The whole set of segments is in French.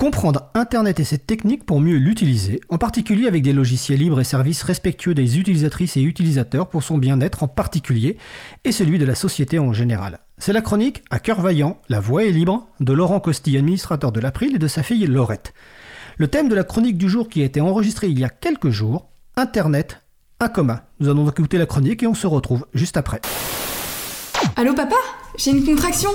Comprendre Internet et cette technique pour mieux l'utiliser, en particulier avec des logiciels libres et services respectueux des utilisatrices et utilisateurs pour son bien-être en particulier et celui de la société en général. C'est la chronique À cœur vaillant, la voix est libre de Laurent Costi, administrateur de l'April et de sa fille Laurette. Le thème de la chronique du jour qui a été enregistré il y a quelques jours, Internet, un commun. Nous allons donc écouter la chronique et on se retrouve juste après. Allô papa? J'ai une contraction?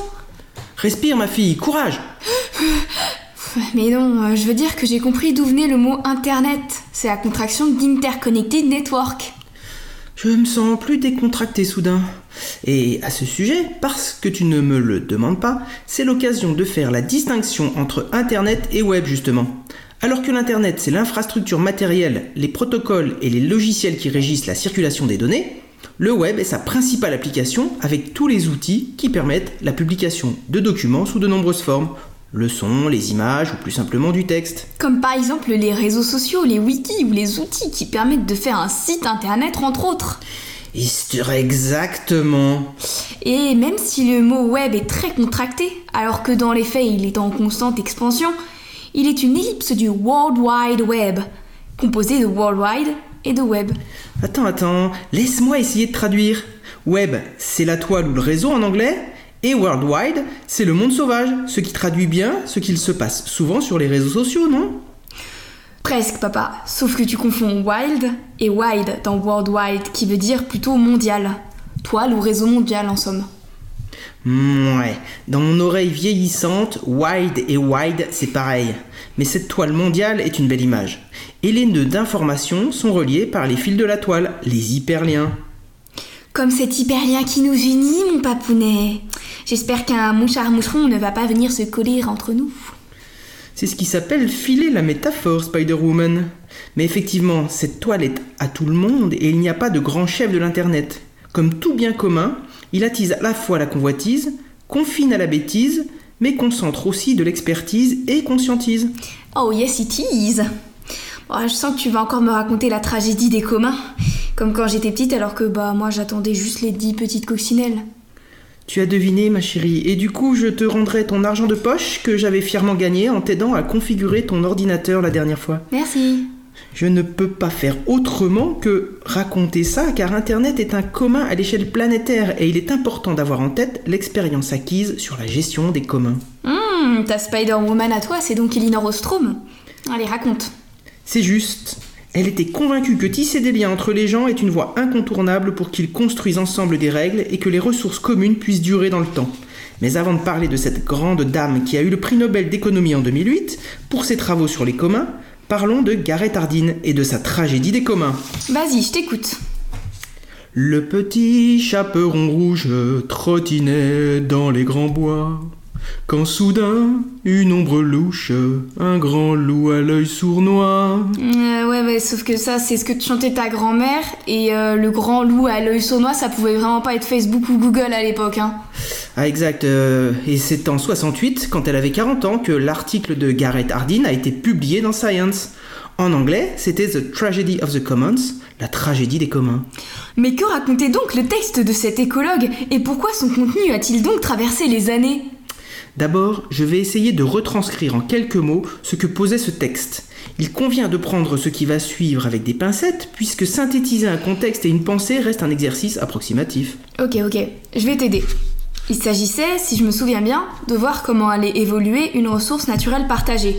Respire ma fille, courage Mais non, euh, je veux dire que j'ai compris d'où venait le mot Internet. C'est la contraction d'Interconnected Network. Je me sens plus décontracté soudain. Et à ce sujet, parce que tu ne me le demandes pas, c'est l'occasion de faire la distinction entre Internet et Web justement. Alors que l'Internet, c'est l'infrastructure matérielle, les protocoles et les logiciels qui régissent la circulation des données, le web est sa principale application avec tous les outils qui permettent la publication de documents sous de nombreuses formes, le son, les images ou plus simplement du texte. Comme par exemple les réseaux sociaux, les wikis ou les outils qui permettent de faire un site internet entre autres. Exactement. Et même si le mot web est très contracté, alors que dans les faits il est en constante expansion, il est une ellipse du World Wide Web, composé de World Wide et de Web. Attends, attends, laisse-moi essayer de traduire. Web, c'est la toile ou le réseau en anglais, et Worldwide, c'est le monde sauvage, ce qui traduit bien ce qu'il se passe souvent sur les réseaux sociaux, non? Presque, papa. Sauf que tu confonds wild et wide dans worldwide, qui veut dire plutôt mondial. Toile ou réseau mondial, en somme. Ouais, dans mon oreille vieillissante, wide et wide, c'est pareil. Mais cette toile mondiale est une belle image. Et les nœuds d'information sont reliés par les fils de la toile, les hyperliens. Comme cet hyperlien qui nous unit, mon papounet. J'espère qu'un mouchard moucheron ne va pas venir se coller entre nous. C'est ce qui s'appelle filer la métaphore, Spider-Woman. Mais effectivement, cette toile est à tout le monde et il n'y a pas de grand chef de l'Internet. Comme tout bien commun, il attise à la fois la convoitise, confine à la bêtise, mais concentre aussi de l'expertise et conscientise. Oh yes it is oh, Je sens que tu vas encore me raconter la tragédie des communs, comme quand j'étais petite alors que bah moi j'attendais juste les dix petites coccinelles. Tu as deviné ma chérie, et du coup je te rendrai ton argent de poche que j'avais fièrement gagné en t'aidant à configurer ton ordinateur la dernière fois. Merci. Je ne peux pas faire autrement que raconter ça car Internet est un commun à l'échelle planétaire et il est important d'avoir en tête l'expérience acquise sur la gestion des communs. Hum, ta Spider-Woman à toi, c'est donc Elinor Ostrom Allez, raconte. C'est juste. Elle était convaincue que tisser des liens entre les gens est une voie incontournable pour qu'ils construisent ensemble des règles et que les ressources communes puissent durer dans le temps. Mais avant de parler de cette grande dame qui a eu le prix Nobel d'économie en 2008 pour ses travaux sur les communs, Parlons de Gareth Hardin et de sa tragédie des communs. Vas-y, je t'écoute. Le petit chaperon rouge trottinait dans les grands bois. Quand soudain, une ombre louche, un grand loup à l'œil sournois. Euh, ouais, ouais, sauf que ça, c'est ce que te chantait ta grand-mère, et euh, le grand loup à l'œil sournois, ça pouvait vraiment pas être Facebook ou Google à l'époque, hein. Ah, exact. euh, et c'est en 68, quand elle avait 40 ans, que l'article de Gareth Hardin a été publié dans Science. En anglais, c'était The Tragedy of the Commons, la tragédie des communs. Mais que racontait donc le texte de cet écologue, et pourquoi son contenu a-t-il donc traversé les années? D'abord, je vais essayer de retranscrire en quelques mots ce que posait ce texte. Il convient de prendre ce qui va suivre avec des pincettes, puisque synthétiser un contexte et une pensée reste un exercice approximatif. Ok, ok, je vais t'aider. Il s'agissait, si je me souviens bien, de voir comment allait évoluer une ressource naturelle partagée.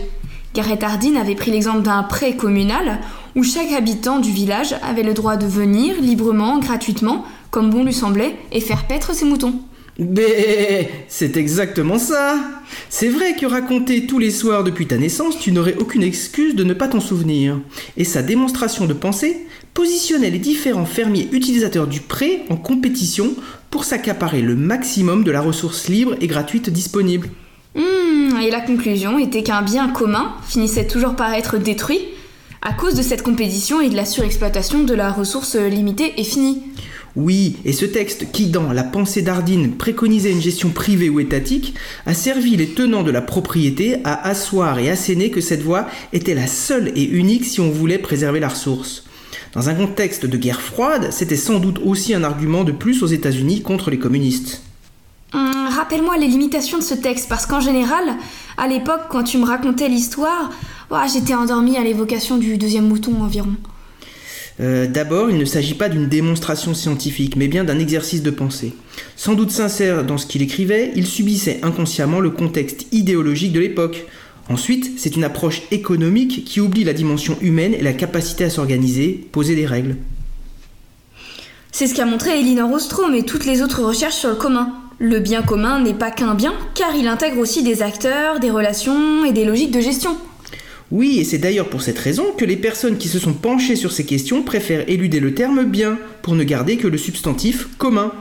Gareth Hardin avait pris l'exemple d'un pré communal où chaque habitant du village avait le droit de venir librement, gratuitement, comme bon lui semblait, et faire paître ses moutons. Mais c'est exactement ça C'est vrai que raconter tous les soirs depuis ta naissance, tu n'aurais aucune excuse de ne pas t'en souvenir. Et sa démonstration de pensée positionnait les différents fermiers utilisateurs du pré en compétition pour s'accaparer le maximum de la ressource libre et gratuite disponible. Hmm, et la conclusion était qu'un bien commun finissait toujours par être détruit à cause de cette compétition et de la surexploitation de la ressource limitée et finie. Oui, et ce texte qui, dans la pensée d'Ardine, préconisait une gestion privée ou étatique, a servi les tenants de la propriété à asseoir et asséner que cette voie était la seule et unique si on voulait préserver la ressource. Dans un contexte de guerre froide, c'était sans doute aussi un argument de plus aux États-Unis contre les communistes. Hum, rappelle-moi les limitations de ce texte, parce qu'en général, à l'époque, quand tu me racontais l'histoire, j'étais endormie à l'évocation du deuxième mouton environ. Euh, d'abord, il ne s'agit pas d'une démonstration scientifique, mais bien d'un exercice de pensée. Sans doute sincère dans ce qu'il écrivait, il subissait inconsciemment le contexte idéologique de l'époque. Ensuite, c'est une approche économique qui oublie la dimension humaine et la capacité à s'organiser, poser des règles. C'est ce qu'a montré Elinor Ostrom et toutes les autres recherches sur le commun. Le bien commun n'est pas qu'un bien, car il intègre aussi des acteurs, des relations et des logiques de gestion. Oui, et c'est d'ailleurs pour cette raison que les personnes qui se sont penchées sur ces questions préfèrent éluder le terme bien, pour ne garder que le substantif commun.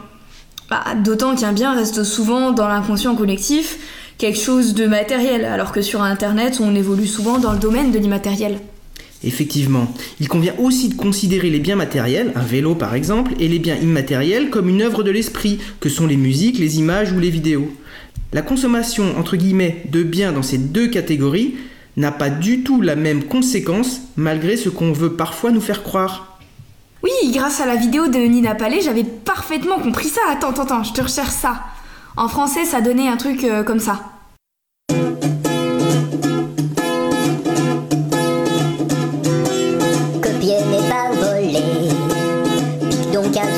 Bah, D'autant qu'un bien reste souvent dans l'inconscient collectif quelque chose de matériel, alors que sur Internet, on évolue souvent dans le domaine de l'immatériel. Effectivement, il convient aussi de considérer les biens matériels, un vélo par exemple, et les biens immatériels comme une œuvre de l'esprit, que sont les musiques, les images ou les vidéos. La consommation, entre guillemets, de biens dans ces deux catégories n'a pas du tout la même conséquence malgré ce qu'on veut parfois nous faire croire. Oui, grâce à la vidéo de Nina Palais, j'avais parfaitement compris ça. Attends, attends, attends, je te recherche ça. En français, ça donnait un truc euh, comme ça.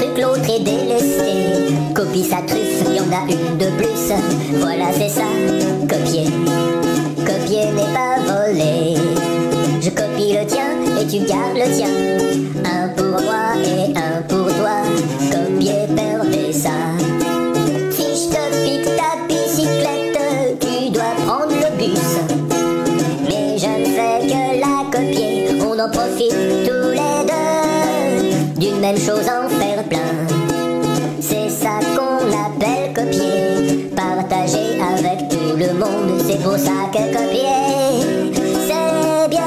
Truc, l'autre est délaissé. Copie sa truffe, y en a une de plus. Voilà, c'est ça. Copier. Copier n'est pas voler. Je copie le tien et tu gardes le tien. Un pour moi et un pour toi. Copier, copier. Avec tout le monde, c'est pour ça que copier, c'est bien.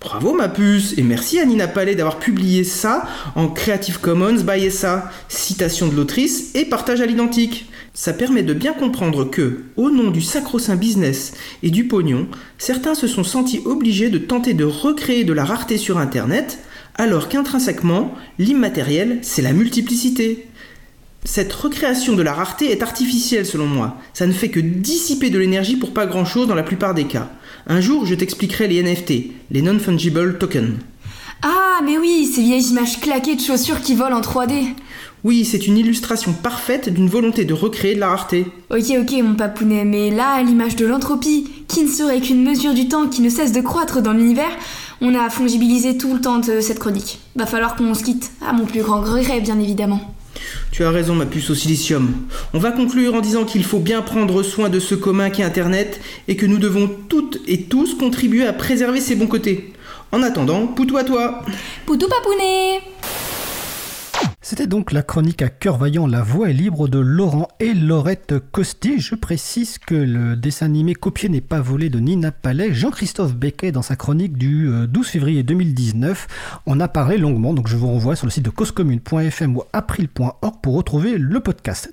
Bravo ma puce et merci à Nina Palais d'avoir publié ça en Creative Commons by SA, citation de l'autrice et partage à l'identique. Ça permet de bien comprendre que, au nom du sacro-saint business et du pognon, certains se sont sentis obligés de tenter de recréer de la rareté sur Internet, alors qu'intrinsèquement, l'immatériel, c'est la multiplicité. Cette recréation de la rareté est artificielle selon moi. Ça ne fait que dissiper de l'énergie pour pas grand chose dans la plupart des cas. Un jour, je t'expliquerai les NFT, les Non-Fungible Tokens. Ah, mais oui, ces vieilles images claquées de chaussures qui volent en 3D. Oui, c'est une illustration parfaite d'une volonté de recréer de la rareté. Ok, ok, mon papounet, mais là, à l'image de l'entropie, qui ne serait qu'une mesure du temps qui ne cesse de croître dans l'univers, on a fongibilisé tout le temps de cette chronique. Va falloir qu'on se quitte, à mon plus grand regret, bien évidemment. Tu as raison, ma puce au silicium. On va conclure en disant qu'il faut bien prendre soin de ce commun qu'est Internet et que nous devons toutes et tous contribuer à préserver ses bons côtés. En attendant, poutou à toi Poutou papounet C'était donc la chronique à cœur vaillant La voix est libre de Laurent et Laurette Costi. Je précise que le dessin animé copié n'est pas volé de Nina Palais. Jean-Christophe Becquet, dans sa chronique du 12 février 2019, en a parlé longuement. Donc je vous renvoie sur le site de causecommune.fm ou april.org pour retrouver le podcast.